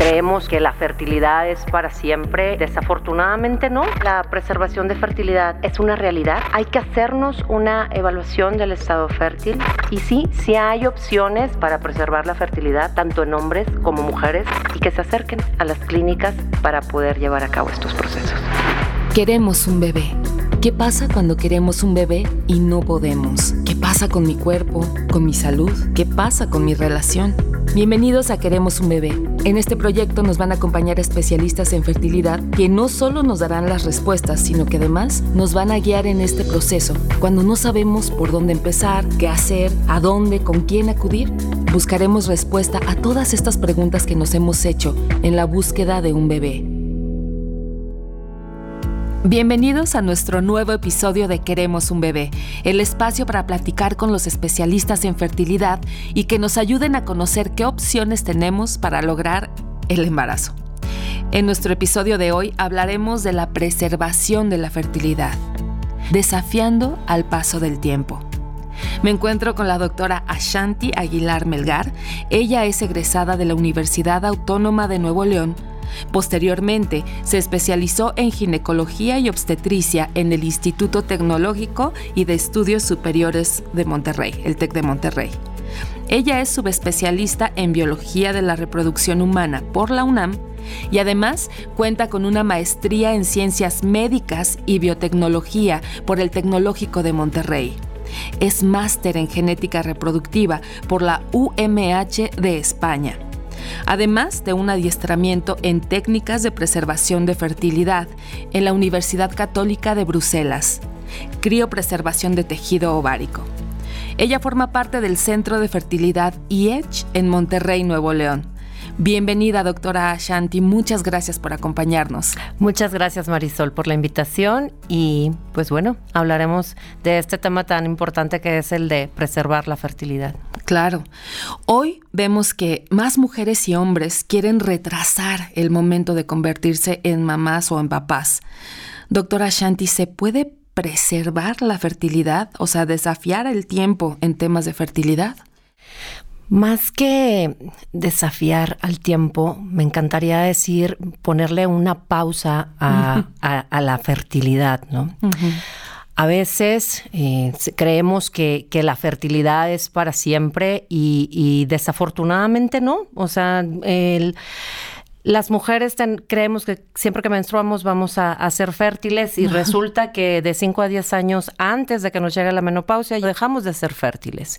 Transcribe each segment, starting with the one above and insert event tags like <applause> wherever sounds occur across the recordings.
Creemos que la fertilidad es para siempre. Desafortunadamente no. La preservación de fertilidad es una realidad. Hay que hacernos una evaluación del estado fértil. Y sí, sí hay opciones para preservar la fertilidad, tanto en hombres como mujeres, y que se acerquen a las clínicas para poder llevar a cabo estos procesos. Queremos un bebé. ¿Qué pasa cuando queremos un bebé y no podemos? ¿Qué pasa con mi cuerpo, con mi salud? ¿Qué pasa con mi relación? Bienvenidos a Queremos un bebé. En este proyecto nos van a acompañar especialistas en fertilidad que no solo nos darán las respuestas, sino que además nos van a guiar en este proceso. Cuando no sabemos por dónde empezar, qué hacer, a dónde, con quién acudir, buscaremos respuesta a todas estas preguntas que nos hemos hecho en la búsqueda de un bebé. Bienvenidos a nuestro nuevo episodio de Queremos un bebé, el espacio para platicar con los especialistas en fertilidad y que nos ayuden a conocer qué opciones tenemos para lograr el embarazo. En nuestro episodio de hoy hablaremos de la preservación de la fertilidad, desafiando al paso del tiempo. Me encuentro con la doctora Ashanti Aguilar Melgar. Ella es egresada de la Universidad Autónoma de Nuevo León Posteriormente, se especializó en ginecología y obstetricia en el Instituto Tecnológico y de Estudios Superiores de Monterrey, el TEC de Monterrey. Ella es subespecialista en biología de la reproducción humana por la UNAM y además cuenta con una maestría en ciencias médicas y biotecnología por el Tecnológico de Monterrey. Es máster en genética reproductiva por la UMH de España además de un adiestramiento en técnicas de preservación de fertilidad en la Universidad Católica de Bruselas, criopreservación de tejido ovárico. Ella forma parte del Centro de Fertilidad IECH en Monterrey, Nuevo León. Bienvenida, doctora Ashanti. Muchas gracias por acompañarnos. Muchas gracias, Marisol, por la invitación. Y pues bueno, hablaremos de este tema tan importante que es el de preservar la fertilidad. Claro. Hoy vemos que más mujeres y hombres quieren retrasar el momento de convertirse en mamás o en papás. Doctora Ashanti, ¿se puede preservar la fertilidad? O sea, desafiar el tiempo en temas de fertilidad. Más que desafiar al tiempo, me encantaría decir ponerle una pausa a, la fertilidad, ¿no? A veces eh, creemos que, la fertilidad es para siempre y, y desafortunadamente no. O sea, el, las mujeres creemos que siempre que menstruamos vamos a, ser fértiles y resulta que de 5 a 10 años antes de que nos llegue la menopausia dejamos de ser fértiles.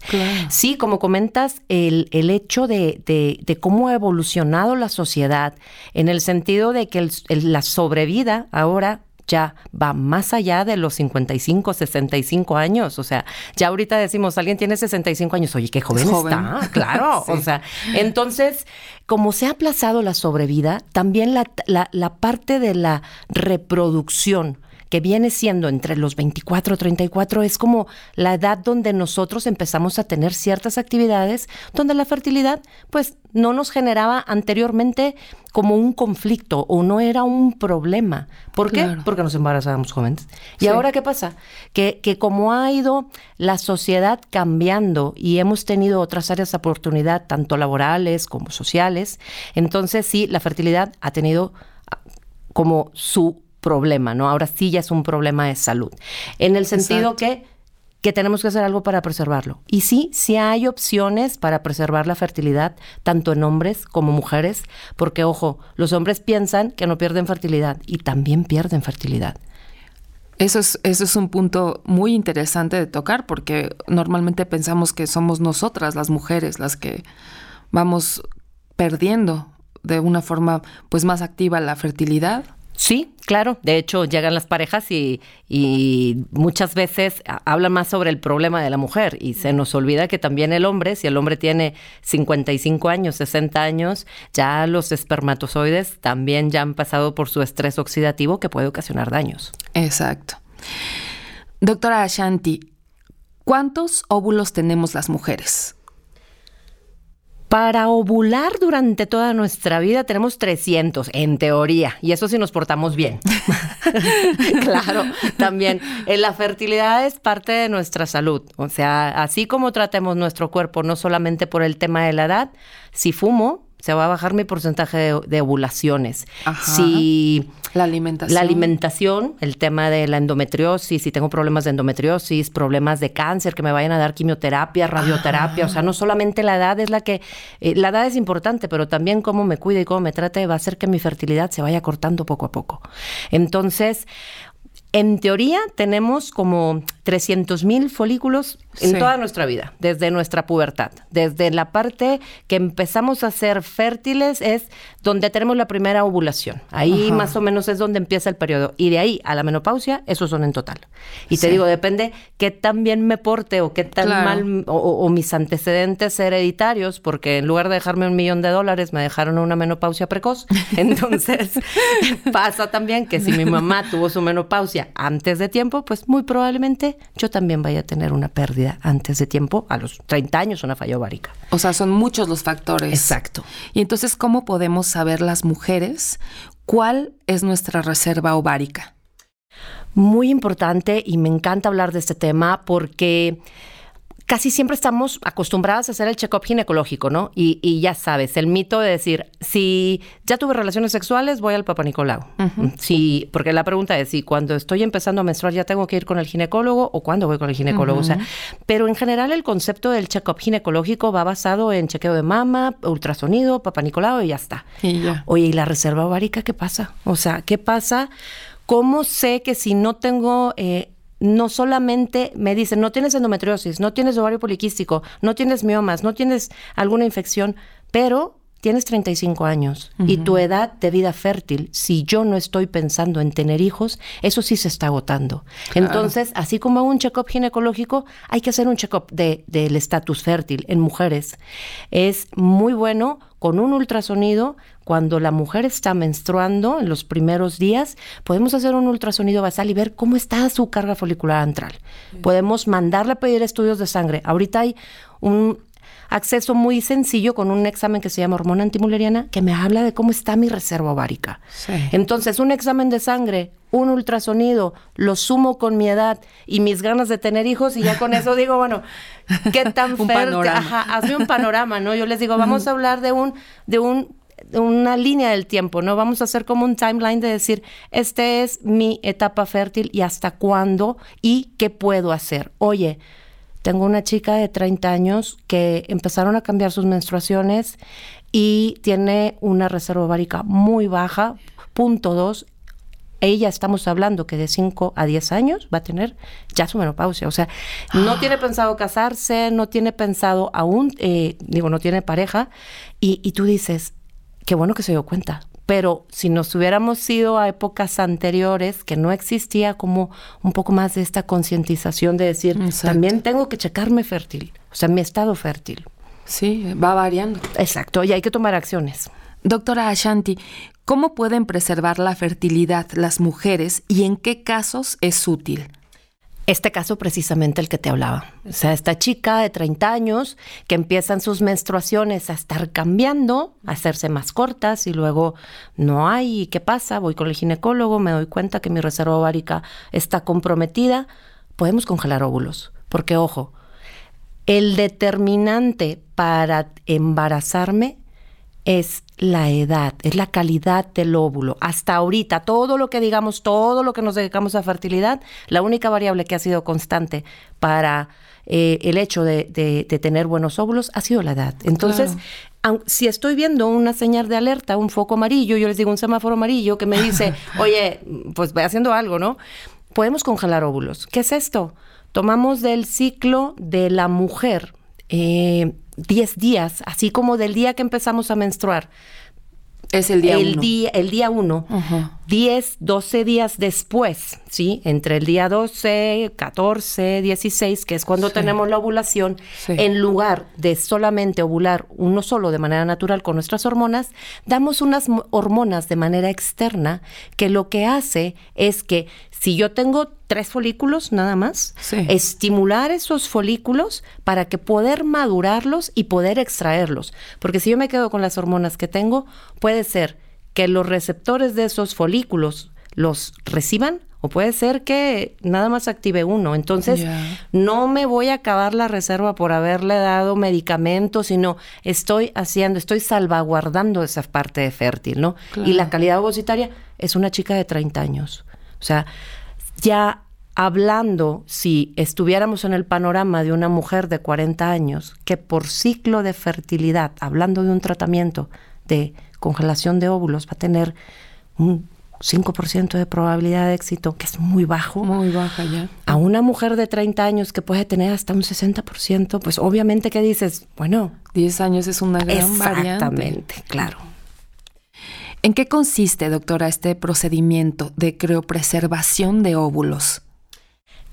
Sí, como comentas, el, hecho de, cómo ha evolucionado la sociedad en el sentido de que la sobrevida ahora ya va más allá de los 55, 65 años. O sea, ya ahorita decimos, alguien tiene 65 años, oye, qué joven, está. <laughs> Claro. <laughs> O sea, entonces, como se ha aplazado la sobrevida, también la, la parte de la reproducción que viene siendo entre los 24 y 34, es como la edad donde nosotros empezamos a tener ciertas actividades donde la fertilidad pues no nos generaba anteriormente como un conflicto o no era un problema. ¿Por qué? Porque nos embarazábamos jóvenes. ¿Y ahora qué pasa? Que, que como ha ido la sociedad cambiando y hemos tenido otras áreas de oportunidad, tanto laborales como sociales, entonces sí, la fertilidad ha tenido ah, como su problema, ¿no? Ahora sí ya es un problema de salud. En el sentido que que tenemos que hacer algo para preservarlo. Y sí, sí hay opciones para preservar la fertilidad, tanto en hombres como mujeres, porque ojo, los hombres piensan que no pierden fertilidad y también pierden fertilidad. Eso es, eso es un punto muy interesante de tocar, porque normalmente pensamos que somos nosotras, las mujeres, las que vamos perdiendo de una forma pues más activa la fertilidad. Sí, claro. De hecho, llegan las parejas y, muchas veces hablan más sobre el problema de la mujer y se nos olvida que también el hombre, si el hombre tiene 55 años, 60 años, ya los espermatozoides también ya han pasado por su estrés oxidativo que puede ocasionar daños. Exacto. Doctora Ashanti, ¿cuántos óvulos tenemos las mujeres? Para ovular durante toda nuestra vida tenemos 300, en teoría, y eso si nos portamos bien. <laughs> claro, también eh, la fertilidad es parte de nuestra salud. O sea, así como tratemos nuestro cuerpo, no solamente por el tema de la edad, si fumo, se va a bajar mi porcentaje de, ovulaciones. Si la alimentación. La alimentación, el tema de la endometriosis, si tengo problemas de endometriosis, problemas de cáncer, que me vayan a dar quimioterapia, radioterapia, o sea, no solamente la edad es la que, eh, la edad es importante, pero también cómo me cuida y cómo me trate va a hacer que mi fertilidad se vaya cortando poco a poco. Entonces, en teoría tenemos como 300 mil folículos en toda nuestra vida, desde nuestra pubertad. Desde la parte que empezamos a ser fértiles es donde tenemos la primera ovulación. Ahí más o menos es donde empieza el periodo. Y de ahí a la menopausia, esos son en total. Y te digo, depende qué tan bien me porte o qué tan mal, o, mis antecedentes hereditarios, porque en lugar de dejarme un millón de dólares, me dejaron una menopausia precoz. <laughs> Entonces, <laughs> pasa también que si mi mamá tuvo su menopausia, antes de tiempo, pues muy probablemente yo también vaya a tener una pérdida antes de tiempo, a los 30 años, una falla ovárica. O sea, son muchos los factores. Exacto. Y entonces, ¿cómo podemos saber las mujeres cuál es nuestra reserva ovárica? Muy importante y me encanta hablar de este tema porque casi siempre estamos acostumbradas a hacer el check-up ginecológico, ¿no? Y, ya sabes, el mito de decir, si ya tuve relaciones sexuales, voy al Papa Nicolau. Sí, porque la pregunta es si cuando estoy empezando a menstruar ya tengo que ir con el ginecólogo o cuándo voy con el ginecólogo. O sea, pero en general el concepto del check-up ginecológico va basado en chequeo de mama, ultrasonido, Papa Nicolau y ya está. Y ya. Oye, ¿y la reserva ovárica qué pasa? O sea, ¿qué pasa? ¿Cómo sé que si no tengo eh, no solamente me dicen, no tienes endometriosis, no tienes ovario poliquístico, no tienes miomas, no tienes alguna infección, pero tienes 35 años y tu edad de vida fértil, si yo no estoy pensando en tener hijos, eso sí se está agotando. Entonces, así como un check-up ginecológico, hay que hacer un check-up del estatus fértil en mujeres. Es muy bueno con un ultrasonido, cuando la mujer está menstruando en los primeros días, podemos hacer un ultrasonido basal y ver cómo está su carga folicular antral. Podemos mandarle a pedir estudios de sangre. Ahorita hay un acceso muy sencillo con un examen que se llama hormona antimuleriana que me habla de cómo está mi reserva ovárica. Entonces, un examen de sangre, un ultrasonido, lo sumo con mi edad y mis ganas de tener hijos y ya con eso digo, bueno, qué <laughs> tan un panorama. hazme un panorama, ¿no? Yo les digo, vamos a hablar de un de un una línea del tiempo, ¿no? Vamos a hacer como un timeline de decir, este es mi etapa fértil y hasta cuándo y qué puedo hacer. Oye, tengo una chica de 30 años que empezaron a cambiar sus menstruaciones y tiene una reserva ovárica muy baja, punto dos. Ella estamos hablando que de 5 a 10 años va a tener ya su menopausia. O sea, no tiene pensado casarse, no tiene pensado aún, eh, digo, no tiene pareja. Y, y tú dices, qué bueno que se dio cuenta, pero si nos hubiéramos ido a épocas anteriores que no existía como un poco más de esta concientización de decir, también tengo que checarme fértil, o sea, mi estado fértil. Sí, va variando. Exacto, y hay que tomar acciones. Doctora Ashanti, ¿cómo pueden preservar la fertilidad las mujeres y en qué casos es útil? Este caso precisamente el que te hablaba. O sea, esta chica de 30 años que empiezan sus menstruaciones a estar cambiando, a hacerse más cortas y luego no hay, ¿qué pasa? Voy con el ginecólogo, me doy cuenta que mi reserva ovárica está comprometida, podemos congelar óvulos. Porque, ojo, el determinante para embarazarme es la edad, es la calidad del óvulo. Hasta ahorita, todo lo que digamos, todo lo que nos dedicamos a fertilidad, la única variable que ha sido constante para eh, el hecho de, tener buenos óvulos ha sido la edad. Entonces, si estoy viendo una señal de alerta, un foco amarillo, yo les digo un semáforo amarillo que me dice, <laughs> oye, pues voy haciendo algo, ¿no? Podemos congelar óvulos. ¿Qué es esto? Tomamos del ciclo de la mujer. Eh, 10 días, así como del día que empezamos a menstruar. Es el día el Día, el día 1. 10, 12 días después, ¿sí? Entre el día 12, 14, 16, que es cuando tenemos la ovulación, en lugar de solamente ovular uno solo de manera natural con nuestras hormonas, damos unas hormonas de manera externa que lo que hace es que si yo tengo tres folículos nada más, estimular esos folículos para que poder madurarlos y poder extraerlos. Porque si yo me quedo con las hormonas que tengo, puede ser que los receptores de esos folículos los reciban o puede ser que nada más active uno. Entonces, no me voy a acabar la reserva por haberle dado medicamentos, sino estoy haciendo, estoy salvaguardando esa parte de fértil, ¿no? Y la calidad ovocitaria es una chica de 30 años. O sea, ya hablando, si estuviéramos en el panorama de una mujer de 40 años que por ciclo de fertilidad, hablando de un tratamiento de congelación de óvulos, va a tener un 5% de probabilidad de éxito, que es muy bajo. Muy baja ya. A una mujer de 30 años que puede tener hasta un 60%, pues obviamente que dices, bueno. 10 años es una gran variante. Exactamente, claro. ¿En qué consiste, doctora, este procedimiento de criopreservación de óvulos?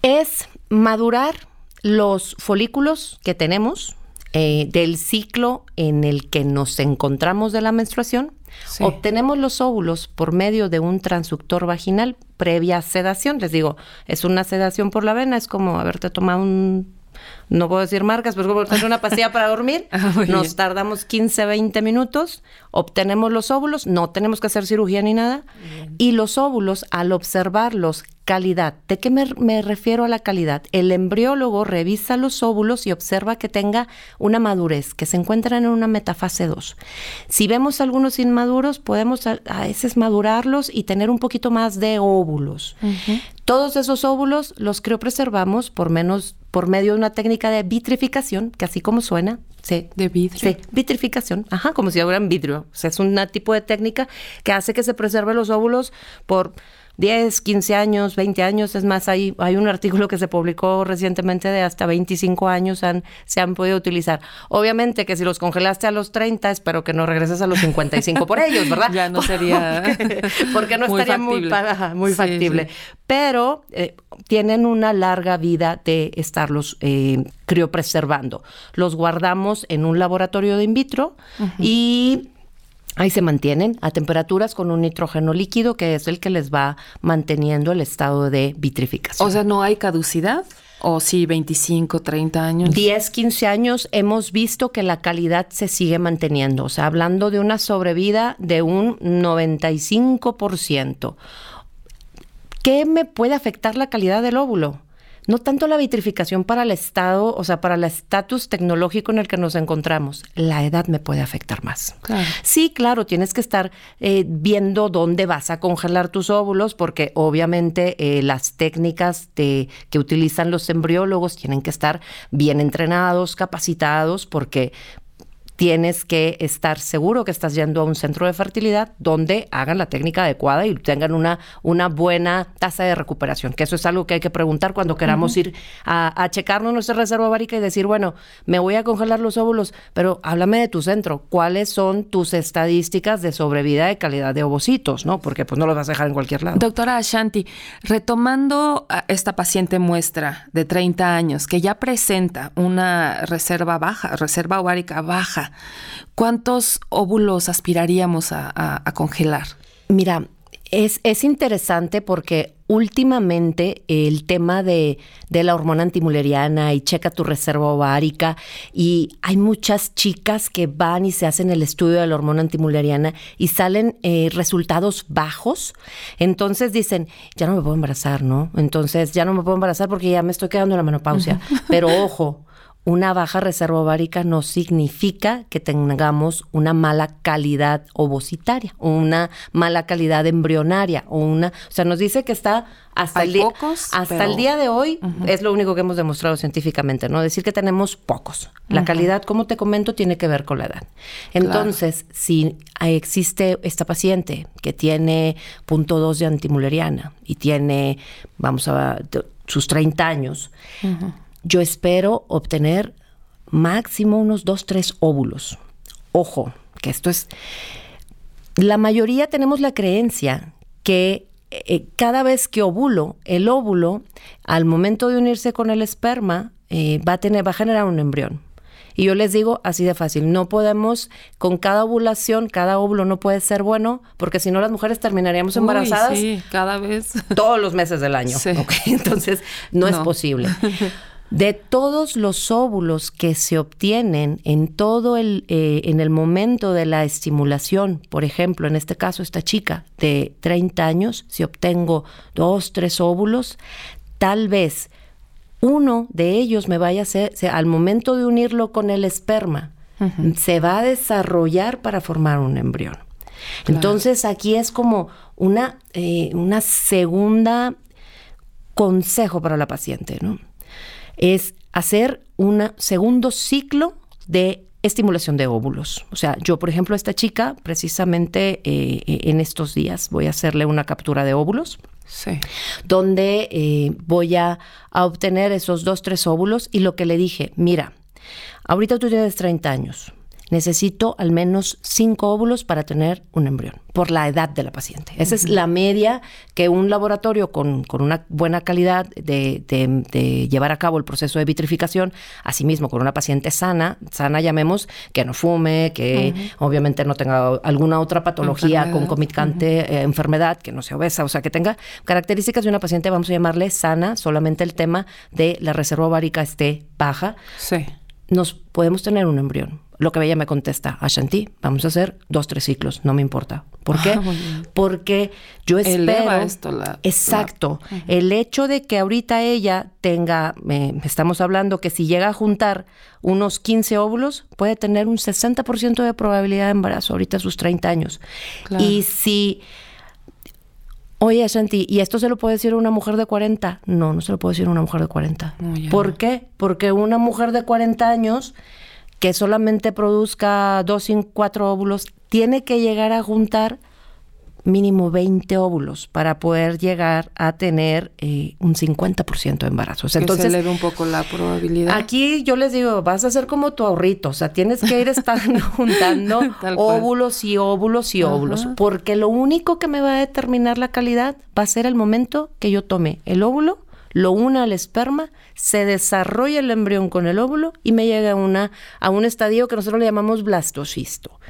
Es madurar los folículos que tenemos eh, del ciclo en el que nos encontramos de la menstruación. Obtenemos los óvulos por medio de un transductor vaginal previa sedación. Les digo, es una sedación por la vena, es como haberte tomado un no puedo decir marcas, pero como tener una pastilla para dormir. <laughs> Ah, Nos tardamos 15, 20 minutos, obtenemos los óvulos, no tenemos que hacer cirugía ni nada. Y los óvulos, al observarlos, calidad. ¿De qué me, refiero a la calidad? El embriólogo revisa los óvulos y observa que tenga una madurez, que se encuentran en una metafase 2. Si vemos algunos inmaduros, podemos a, veces madurarlos y tener un poquito más de óvulos. Todos esos óvulos los criopreservamos por menos por medio de una técnica de vitrificación, que así como suena, sí. De vidrio. Sí, vitrificación, ajá, como si fueran vidrio. O sea, es un tipo de técnica que hace que se preserven los óvulos por 10, 15 años, 20 años. Es más, hay, hay un artículo que se publicó recientemente de hasta 25 años han, se han podido utilizar. Obviamente que si los congelaste a los 30, espero que no regreses a los 55 por ellos, <laughs> ¿verdad? Ya no sería... <laughs> porque, no estaría muy, muy factible. Pero eh, tienen una larga vida de estarlos eh, criopreservando. Los guardamos en un laboratorio de in vitro y Ahí se mantienen a temperaturas con un nitrógeno líquido que es el que les va manteniendo el estado de vitrificación. O sea, ¿no hay caducidad? ¿O sí, 25, 30 años? 10, 15 años hemos visto que la calidad se sigue manteniendo. O sea, hablando de una sobrevida de un 95%. ¿Qué me puede afectar la calidad del óvulo? No tanto la vitrificación para el estado, o sea, para el estatus tecnológico en el que nos encontramos. La edad me puede afectar más. Sí, claro, tienes que estar eh, viendo dónde vas a congelar tus óvulos, porque obviamente eh, las técnicas que utilizan los embriólogos tienen que estar bien entrenados, capacitados, porque tienes que estar seguro que estás yendo a un centro de fertilidad donde hagan la técnica adecuada y tengan una, una buena tasa de recuperación, que eso es algo que hay que preguntar cuando queramos ir a, checarnos nuestra reserva ovárica y decir, bueno, me voy a congelar los óvulos, pero háblame de tu centro, ¿cuáles son tus estadísticas de sobrevida de calidad de ovocitos, no? Porque pues no los vas a dejar en cualquier lado. Doctora Ashanti, retomando a esta paciente muestra de 30 años que ya presenta una reserva baja, reserva ovárica baja, ¿cuántos óvulos aspiraríamos a, congelar? Mira, es, es, interesante porque últimamente el tema de, la hormona antimuleriana y checa tu reserva ovárica y hay muchas chicas que van y se hacen el estudio de la hormona antimuleriana y salen eh, resultados bajos. Entonces dicen, ya no me puedo embarazar, ¿no? Entonces ya no me puedo embarazar porque ya me estoy quedando en la menopausia. Pero ojo, una baja reserva ovárica no significa que tengamos una mala calidad ovocitaria una mala calidad embrionaria o una, o sea, nos dice que está hasta el día hasta el día de hoy es lo único que hemos demostrado científicamente, no decir que tenemos pocos. La calidad, como te comento, tiene que ver con la edad. Entonces, si existe esta paciente que tiene punto 2 de antimuleriana y tiene vamos a sus 30 años, yo espero obtener máximo unos dos, tres óvulos. Ojo, que esto es... La mayoría tenemos la creencia que eh, cada vez que ovulo, el óvulo, al momento de unirse con el esperma, eh, va, a tener, va a generar un embrión. Y yo les digo así de fácil, no podemos, con cada ovulación, cada óvulo no puede ser bueno, porque si no las mujeres terminaríamos embarazadas. sí, cada vez. Todos los meses del año. Entonces, no, es posible. <laughs> De todos los óvulos que se obtienen en todo el, eh, en el momento de la estimulación, por ejemplo, en este caso esta chica de 30 años, si obtengo dos, tres óvulos, tal vez uno de ellos me vaya a ser, al momento de unirlo con el esperma, se va a desarrollar para formar un embrión. Entonces aquí es como una, eh, una segunda consejo para la paciente, ¿no? Es hacer un segundo ciclo de estimulación de óvulos. O sea, yo, por ejemplo, a esta chica, precisamente eh, en estos días, voy a hacerle una captura de óvulos. Sí. Donde eh, voy a, a obtener esos dos, tres óvulos y lo que le dije, mira, ahorita tú tienes 30 años, necesito al menos cinco óvulos para tener un embrión, por la edad de la paciente. Esa es la media que un laboratorio con, una buena calidad de, llevar a cabo el proceso de vitrificación, asimismo con una paciente sana, sana llamemos, que no fume, que obviamente no tenga alguna otra patología concomitante, eh, enfermedad, que no sea obesa, o sea, que tenga características de una paciente, vamos a llamarle sana, solamente el tema de la reserva ovárica esté baja. Sí. Nos podemos tener un embrión lo que ella me contesta, Ashanti, vamos a hacer dos, tres ciclos, no me importa. ¿Por qué? Ah, Porque yo espero... esto exacto. El hecho de que ahorita ella tenga, estamos hablando que si llega a juntar unos 15 óvulos, puede tener un 60% de probabilidad de embarazo ahorita a sus 30 años. Y si... Oye, Ashanti, ¿y esto se lo puede decir a una mujer de 40? No, no se lo puede decir a una mujer de 40. ¿Por qué? Porque una mujer de 40 años que solamente produzca dos y cuatro óvulos, tiene que llegar a juntar mínimo 20 óvulos para poder llegar a tener eh, un 50% de embarazos. Entonces, se un poco la probabilidad. Aquí yo les digo, vas a ser como tu ahorrito, o sea, tienes que ir estando <laughs> juntando óvulos y óvulos y óvulos, porque lo único que me va a determinar la calidad va a ser el momento que yo tome el óvulo lo una al esperma, se desarrolla el embrión con el óvulo y me llega una, a un estadio que nosotros le llamamos blastocisto.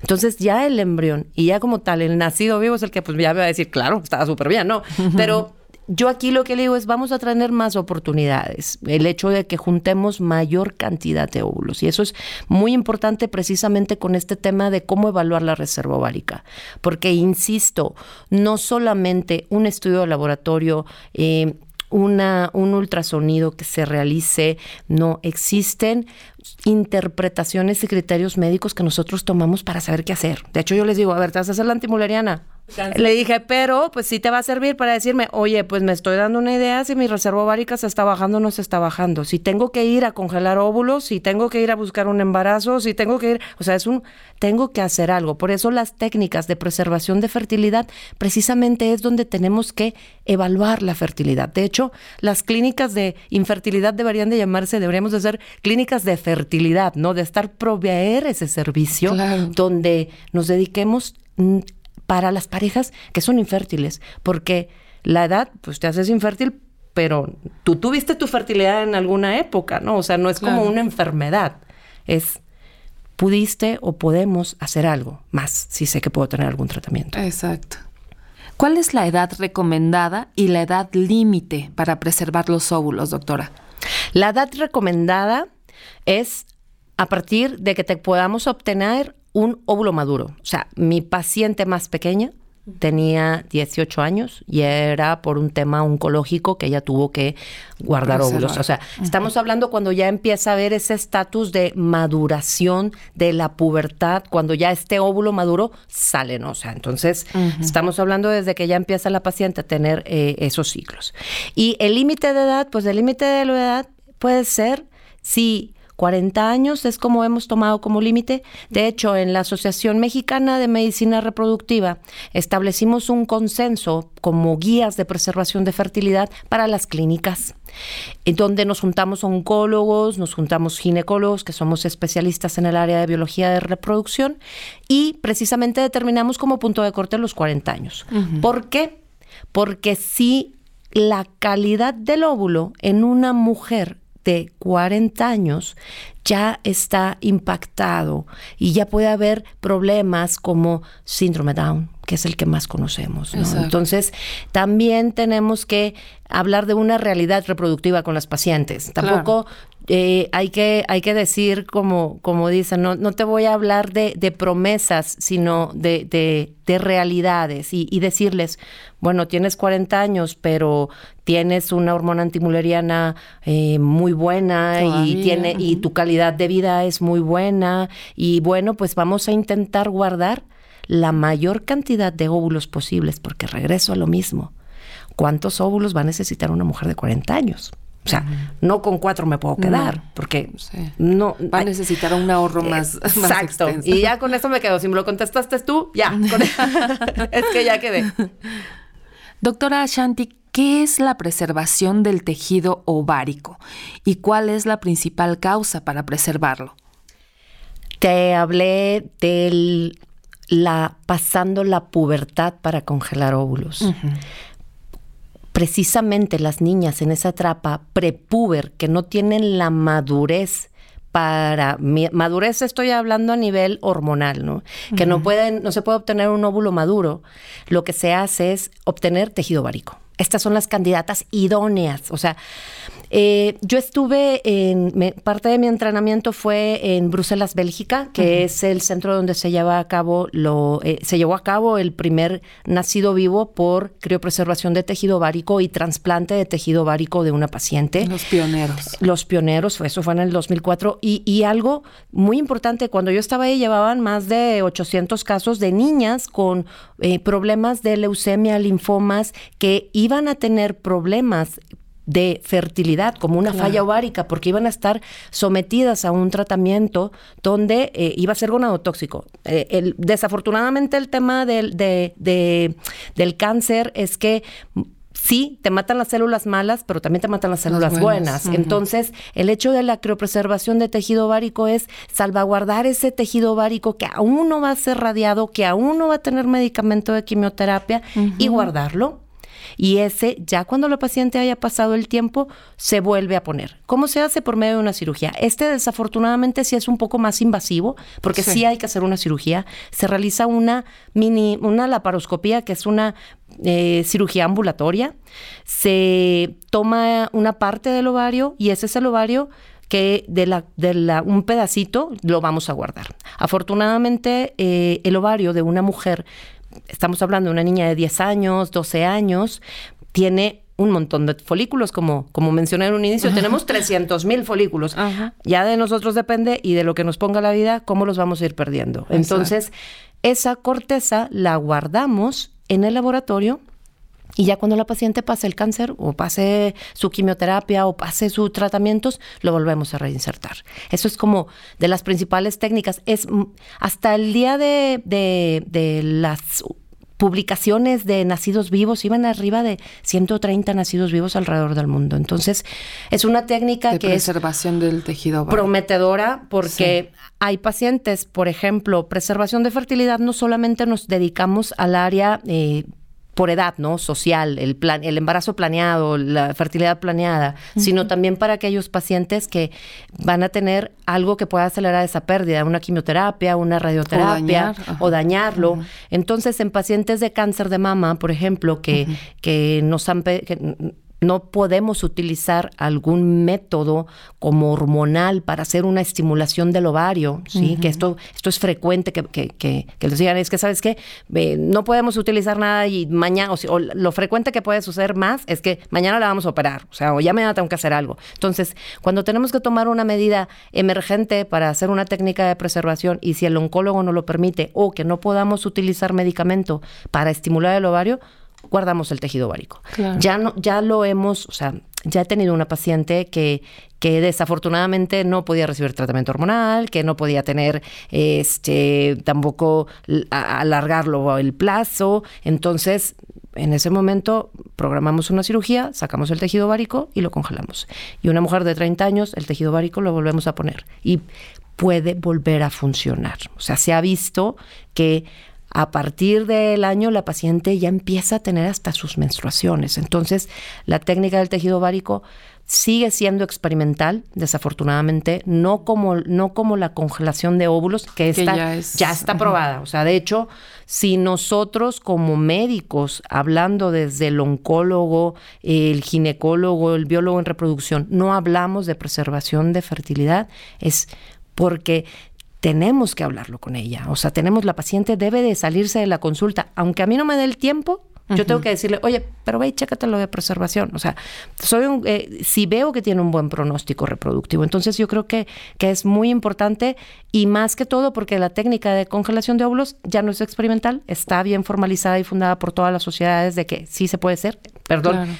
Entonces ya el embrión y ya como tal, el nacido vivo es el que pues ya me va a decir, claro, estaba súper bien, ¿no? <laughs> Pero yo aquí lo que le digo es vamos a tener más oportunidades, el hecho de que juntemos mayor cantidad de óvulos. Y eso es muy importante precisamente con este tema de cómo evaluar la reserva ovárica. Porque, insisto, no solamente un estudio de laboratorio, eh, una, un ultrasonido que se realice, no existen interpretaciones y criterios médicos que nosotros tomamos para saber qué hacer. De hecho, yo les digo, a ver, ¿te vas a hacer la antimuleriana? Le dije, pero pues sí te va a servir para decirme, oye, pues me estoy dando una idea si mi reserva ovárica se está bajando o no se está bajando. Si tengo que ir a congelar óvulos, si tengo que ir a buscar un embarazo, si tengo que ir, o sea, es un, tengo que hacer algo. Por eso las técnicas de preservación de fertilidad precisamente es donde tenemos que evaluar la fertilidad. De hecho, las clínicas de infertilidad deberían de llamarse, deberíamos de ser clínicas de fertilidad, ¿no? De estar proveer ese servicio donde nos dediquemos mm, para las parejas que son infértiles, porque la edad, pues te haces infértil, pero tú tuviste tu fertilidad en alguna época, ¿no? O sea, no es como una enfermedad, es pudiste o podemos hacer algo más si sé que puedo tener algún tratamiento. Exacto. ¿Cuál es la edad recomendada y la edad límite para preservar los óvulos, doctora? La edad recomendada es a partir de que te podamos obtener un óvulo maduro. O sea, mi paciente más pequeña tenía 18 años y era por un tema oncológico que ella tuvo que guardar óvulos. O sea, estamos hablando cuando ya empieza a haber ese estatus de maduración de la pubertad, cuando ya este óvulo maduro sale, ¿no? O sea, entonces estamos hablando desde que ya empieza la paciente a tener eh, esos ciclos. Y el límite de edad, pues el límite de la edad puede ser si 40 años es como hemos tomado como límite. De hecho, en la Asociación Mexicana de Medicina Reproductiva establecimos un consenso como guías de preservación de fertilidad para las clínicas, en donde nos juntamos oncólogos, nos juntamos ginecólogos, que somos especialistas en el área de biología de reproducción, y precisamente determinamos como punto de corte los 40 años. ¿Por qué? Porque si la calidad del óvulo en una mujer de 40 años ya está impactado y ya puede haber problemas como síndrome Down, que es el que más conocemos. Entonces, también tenemos que hablar de una realidad reproductiva con las pacientes. Tampoco eh, hay, que, hay que decir, como, como dicen, no, no te voy a hablar de, de promesas, sino de, de, de realidades y, y, decirles, bueno, tienes 40 años, pero tienes una hormona antimuleriana eh, muy buena y, tiene, y tu calidad de vida es muy buena y bueno, pues vamos a intentar guardar la mayor cantidad de óvulos posibles, porque regreso a lo mismo. ¿Cuántos óvulos va a necesitar una mujer de 40 años? O sea, no con cuatro me puedo quedar, porque no... Va a necesitar un ahorro más, Exacto. y ya con eso me quedo. Si me lo contestaste tú, ya. <laughs> <laughs> es que ya quedé. Doctora Ashanti, ¿qué es la preservación del tejido ovárico? ¿Y cuál es la principal causa para preservarlo? Te hablé del la pasando la pubertad para congelar óvulos precisamente las niñas en esa etapa prepuber que no tienen la madurez para madurez estoy hablando a nivel hormonal, ¿no? Que no pueden no se puede obtener un óvulo maduro, lo que se hace es obtener tejido ovárico. Estas son las candidatas idóneas, o sea, eh, yo estuve en, parte de mi entrenamiento fue en Bruselas, Bélgica, que es el centro donde se lleva a cabo lo, eh, se llevó a cabo el primer nacido vivo por criopreservación de tejido ovárico y trasplante de tejido ovárico de una paciente. Los pioneros. Los pioneros, eso fue en el 2004. Y, y algo muy importante, cuando yo estaba ahí llevaban más de 800 casos de niñas con eh, problemas de leucemia, linfomas, que iban a tener problemas de fertilidad, como una falla ovárica, porque iban a estar sometidas a un tratamiento donde eh, iba a ser gonadotóxico. Eh, el, desafortunadamente el tema del, de, del cáncer es que sí, te matan las células malas, pero también te matan las células buenas. Entonces, el hecho de la criopreservación de tejido ovárico es salvaguardar ese tejido ovárico que aún no va a ser radiado, que aún no va a tener medicamento de quimioterapia y guardarlo y ese, ya cuando la paciente haya pasado el tiempo, se vuelve a poner. ¿Cómo se hace? Por medio de una cirugía. Este desafortunadamente sí es un poco más invasivo, porque sí, hay que hacer una cirugía. Se realiza una mini, una laparoscopía, que es una eh, cirugía ambulatoria. Se toma una parte del ovario y ese es el ovario que de, la, de la, un pedacito lo vamos a guardar. Afortunadamente, eh, el ovario de una mujer estamos hablando de una niña de 10 años, 12 años, tiene un montón de folículos, como, como mencioné en un inicio, tenemos <laughs> 300 mil folículos. Ya de nosotros depende y de lo que nos ponga la vida, cómo los vamos a ir perdiendo. Entonces, esa corteza la guardamos en el laboratorio y ya cuando la paciente pase el cáncer o pase su quimioterapia o pase sus tratamientos, lo volvemos a reinsertar. Eso es como de las principales técnicas. Es hasta el día de, de, las publicaciones de nacidos vivos, iban arriba de 130 nacidos vivos alrededor del mundo. Entonces, es una técnica de que preservación del tejido prometedora porque hay pacientes, por ejemplo, preservación de fertilidad, no solamente nos dedicamos al área eh, por edad, ¿no? Social, el, plan, el embarazo planeado, la fertilidad planeada, sino también para aquellos pacientes que van a tener algo que pueda acelerar esa pérdida, una quimioterapia, una radioterapia o, dañarlo. Entonces, en pacientes de cáncer de mama, por ejemplo, que, que nos han... Que, no podemos utilizar algún método como hormonal para hacer una estimulación del ovario, ¿sí? Que esto, esto es frecuente que, que, que, que les digan, es que, ¿sabes qué? no podemos utilizar nada y mañana, o, lo frecuente que puede suceder más es que mañana la vamos a operar, o sea, o ya mañana tengo que hacer algo. Entonces, cuando tenemos que tomar una medida emergente para hacer una técnica de preservación y si el oncólogo no lo permite o que no podamos utilizar medicamento para estimular el ovario, guardamos el tejido ovárico. Ya, no, ya lo hemos, o sea, ya he tenido una paciente que, que desafortunadamente no podía recibir tratamiento hormonal, que no podía tener este tampoco alargarlo el plazo. Entonces, en ese momento programamos una cirugía, sacamos el tejido ovárico y lo congelamos. Y una mujer de 30 años, el tejido ovárico lo volvemos a poner. Y puede volver a funcionar. O sea, se ha visto que a partir del año la paciente ya empieza a tener hasta sus menstruaciones. Entonces, la técnica del tejido ovárico sigue siendo experimental, desafortunadamente, no como, no como la congelación de óvulos, que, está, ya, ya, está probada. O sea, de hecho, si nosotros como médicos, hablando desde el oncólogo, el ginecólogo, el biólogo en reproducción, no hablamos de preservación de fertilidad, es porque tenemos que hablarlo con ella. O sea, tenemos la paciente debe de salirse de la consulta, aunque a mí no me dé el tiempo, yo tengo que decirle, oye, pero ve y chécate lo de preservación. O sea, soy un, eh, si veo que tiene un buen pronóstico reproductivo. Entonces yo creo que, que es muy importante y más que todo porque la técnica de congelación de óvulos ya no es experimental, está bien formalizada y fundada por todas las sociedades de que sí se puede ser, perdón,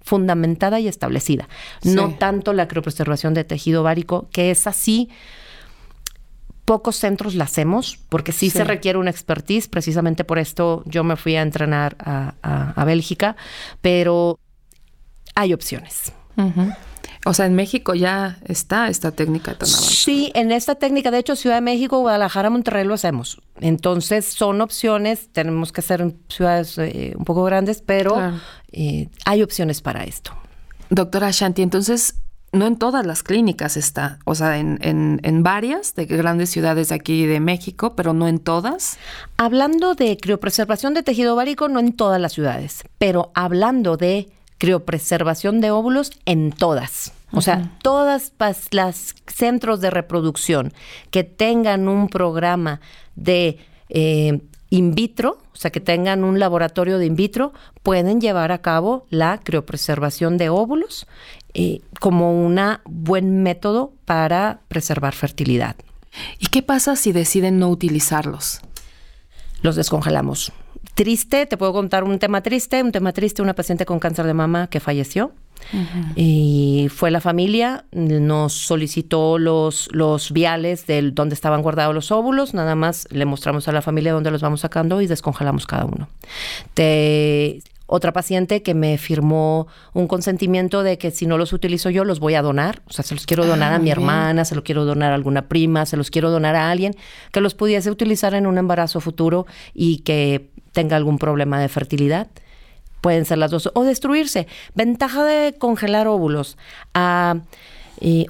fundamentada y establecida. No tanto la criopreservación de tejido ovárico, que es así pocos centros la hacemos, porque sí, se requiere una expertise, precisamente por esto yo me fui a entrenar a, Bélgica, pero hay opciones. O sea, en México ya está esta técnica tan Sí, en esta técnica, de hecho, Ciudad de México, Guadalajara, Monterrey lo hacemos. Entonces, son opciones, tenemos que hacer ciudades eh, un poco grandes, pero eh, hay opciones para esto. Doctora Shanti, entonces, no en todas las clínicas está, o sea, en, en, varias de grandes ciudades de aquí de México, pero no en todas. Hablando de criopreservación de tejido ovárico, no en todas las ciudades, pero hablando de criopreservación de óvulos, en todas. O sea, todas las centros de reproducción que tengan un programa de eh, in vitro, o sea, que tengan un laboratorio de in vitro, pueden llevar a cabo la criopreservación de óvulos eh, como un buen método para preservar fertilidad. ¿Y qué pasa si deciden no utilizarlos? Los descongelamos. Triste, te puedo contar un tema triste, un tema triste, una paciente con cáncer de mama que falleció. Y fue la familia, nos solicitó los, los viales de donde estaban guardados los óvulos, nada más le mostramos a la familia dónde los vamos sacando y descongelamos cada uno. Otra paciente que me firmó un consentimiento de que si no los utilizo yo, los voy a donar. O sea, se los quiero donar a ah, mi hermana, se los quiero donar a alguna prima, se los quiero donar a alguien que los pudiese utilizar en un embarazo futuro y que tenga algún problema de fertilidad. Pueden ser las dos. O destruirse. Ventaja de congelar óvulos. Ah,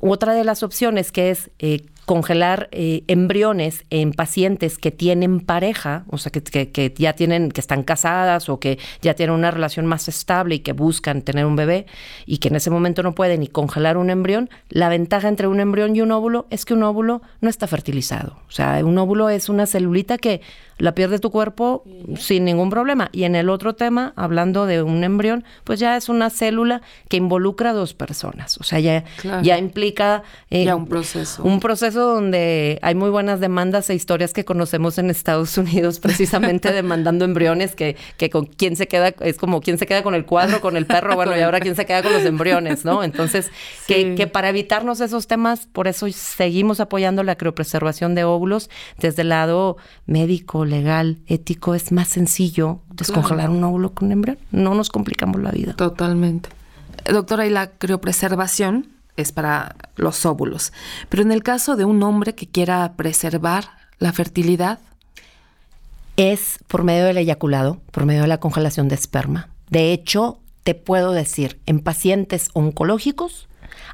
otra de las opciones que es eh, congelar eh, embriones en pacientes que tienen pareja, o sea, que, que, ya tienen, que están casadas o que ya tienen una relación más estable y que buscan tener un bebé y que en ese momento no pueden ni congelar un embrión, la ventaja entre un embrión y un óvulo es que un óvulo no está fertilizado. O sea, un óvulo es una celulita que la pierde tu cuerpo sin ningún problema. Y en el otro tema, hablando de un embrión, pues ya es una célula que involucra a dos personas. O sea, ya, ya implica... Eh, ya un proceso. Un proceso donde hay muy buenas demandas e historias que conocemos en Estados Unidos, <laughs> precisamente demandando embriones, que, que con quién se queda, es como quién se queda con el cuadro, con el perro, bueno, y ahora quién se queda con los embriones, ¿no? Entonces, que, que para evitarnos esos temas, por eso seguimos apoyando la criopreservación de óvulos desde el lado médico, legal, ético, es más sencillo descongelar un óvulo con un embrión. No nos complicamos la vida. Totalmente. Doctora, ¿y la criopreservación es para los óvulos? Pero en el caso de un hombre que quiera preservar la fertilidad. Es por medio del eyaculado, por medio de la congelación de esperma. De hecho, te puedo decir, en pacientes oncológicos,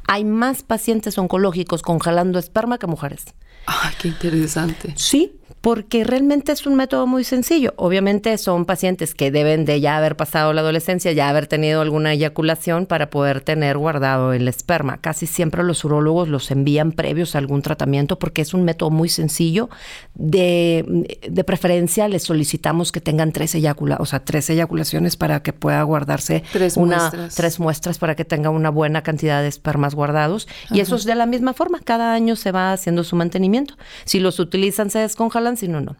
hay más pacientes oncológicos congelando esperma que mujeres. ¡Ay, qué interesante! Sí, porque realmente es un método muy sencillo. Obviamente son pacientes que deben de ya haber pasado la adolescencia, ya haber tenido alguna eyaculación para poder tener guardado el esperma. Casi siempre los urólogos los envían previos a algún tratamiento porque es un método muy sencillo. De, de preferencia les solicitamos que tengan tres eyaculaciones, o sea, tres eyaculaciones para que pueda guardarse tres una, muestras. tres muestras para que tenga una buena cantidad de espermas guardados. Y eso es de la misma forma. Cada año se va haciendo su mantenimiento. Si los utilizan, se descongelan sino no.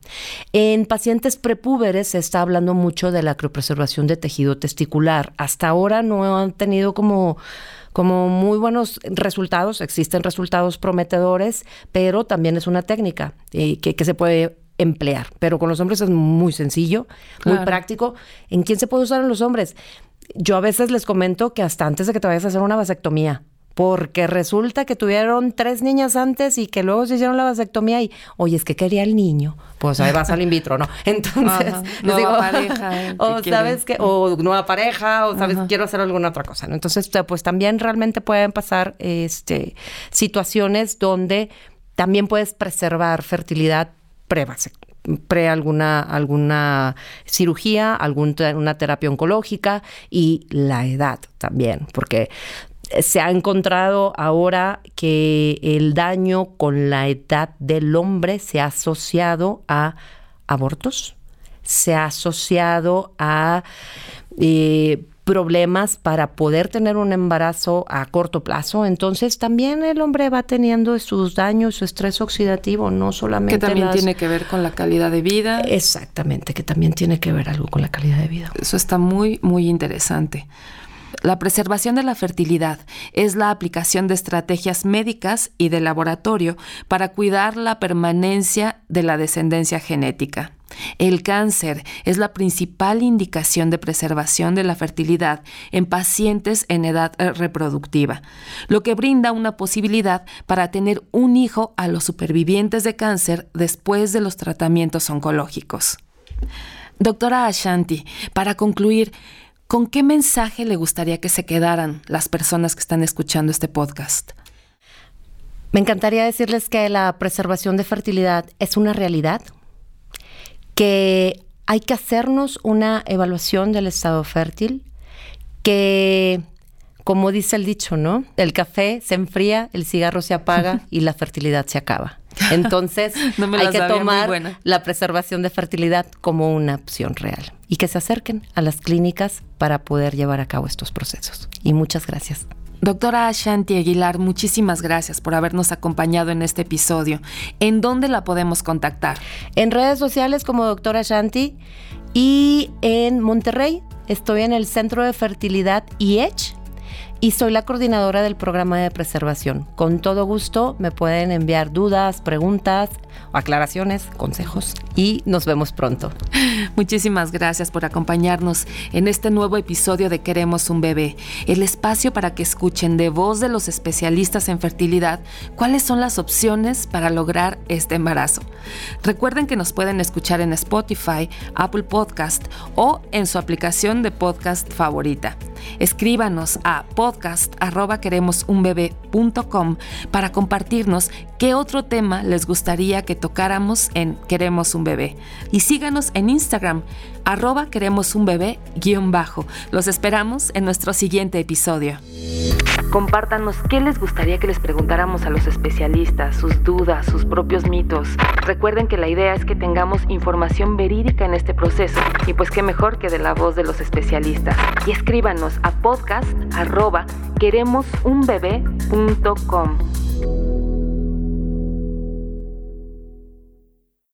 En pacientes prepúberes se está hablando mucho de la criopreservación de tejido testicular. Hasta ahora no han tenido como como muy buenos resultados, existen resultados prometedores, pero también es una técnica eh, que, se puede emplear. Pero con los hombres es muy sencillo, muy práctico. ¿En quién se puede usar en los hombres? Yo a veces les comento que hasta antes de que te vayas a hacer una vasectomía, porque resulta que tuvieron tres niñas antes y que luego se hicieron la vasectomía y, oye, es que quería el niño, pues ahí vas al in vitro, ¿no? <laughs> Entonces, nueva pareja. <laughs> Eh, o sabes que, o nueva pareja, o sabes, quiero hacer alguna otra cosa, ¿no? Entonces, pues también realmente pueden pasar este, situaciones donde también puedes preservar fertilidad pre pre alguna, alguna cirugía, alguna terapia oncológica y la edad también, porque se ha encontrado ahora que el daño con la edad del hombre se ha asociado a abortos, se ha asociado a eh, problemas para poder tener un embarazo a corto plazo. Entonces también el hombre va teniendo sus daños, su estrés oxidativo, no solamente... Que también tiene que ver con la calidad de vida. Exactamente, que también tiene que ver algo con la calidad de vida. Eso está muy, muy interesante. La preservación de la fertilidad es la aplicación de estrategias médicas y de laboratorio para cuidar la permanencia de la descendencia genética. El cáncer es la principal indicación de preservación de la fertilidad en pacientes en edad eh, reproductiva, lo que brinda una posibilidad para tener un hijo a los supervivientes de cáncer después de los tratamientos oncológicos. Doctora Ashanti, para concluir, ¿con qué mensaje le gustaría que se quedaran las personas que están escuchando este podcast? Me encantaría decirles que la preservación de fertilidad es una realidad, que hay que hacernos una evaluación del estado fértil, que, como dice el dicho, ¿no? El café se enfría, el cigarro se apaga <laughs> y la fertilidad se acaba. <laughs> Entonces, hay que tomar la preservación de fertilidad como una opción real y que se acerquen a las clínicas para poder llevar a cabo estos procesos. Y muchas gracias. Doctora Ashanti Aguilar, muchísimas gracias por habernos acompañado en este episodio. ¿En dónde la podemos contactar? En redes sociales como Doctora Ashanti y en Monterrey estoy en el Centro de Fertilidad IECH y soy la coordinadora del programa de preservación. Con todo gusto me pueden enviar dudas, preguntas, aclaraciones, consejos y nos vemos pronto. <laughs> Muchísimas gracias por acompañarnos en este nuevo episodio de Queremos un bebé, el espacio para que escuchen de voz de los especialistas en fertilidad cuáles son las opciones para lograr este embarazo. Recuerden que nos pueden escuchar en Spotify, Apple Podcast o en su aplicación de podcast favorita. Escríbanos a podcast.queremosunbebé.com para compartirnos qué otro tema les gustaría que tocáramos en Queremos un Bebé. Y síganos en Instagram, arroba bajo. Los esperamos en nuestro siguiente episodio. Compártanos qué les gustaría que les preguntáramos a los especialistas, sus dudas, sus propios mitos. Recuerden que la idea es que tengamos información verídica en este proceso y pues qué mejor que de la voz de los especialistas. Y escríbanos a podcast arroba queremosunbebé.com.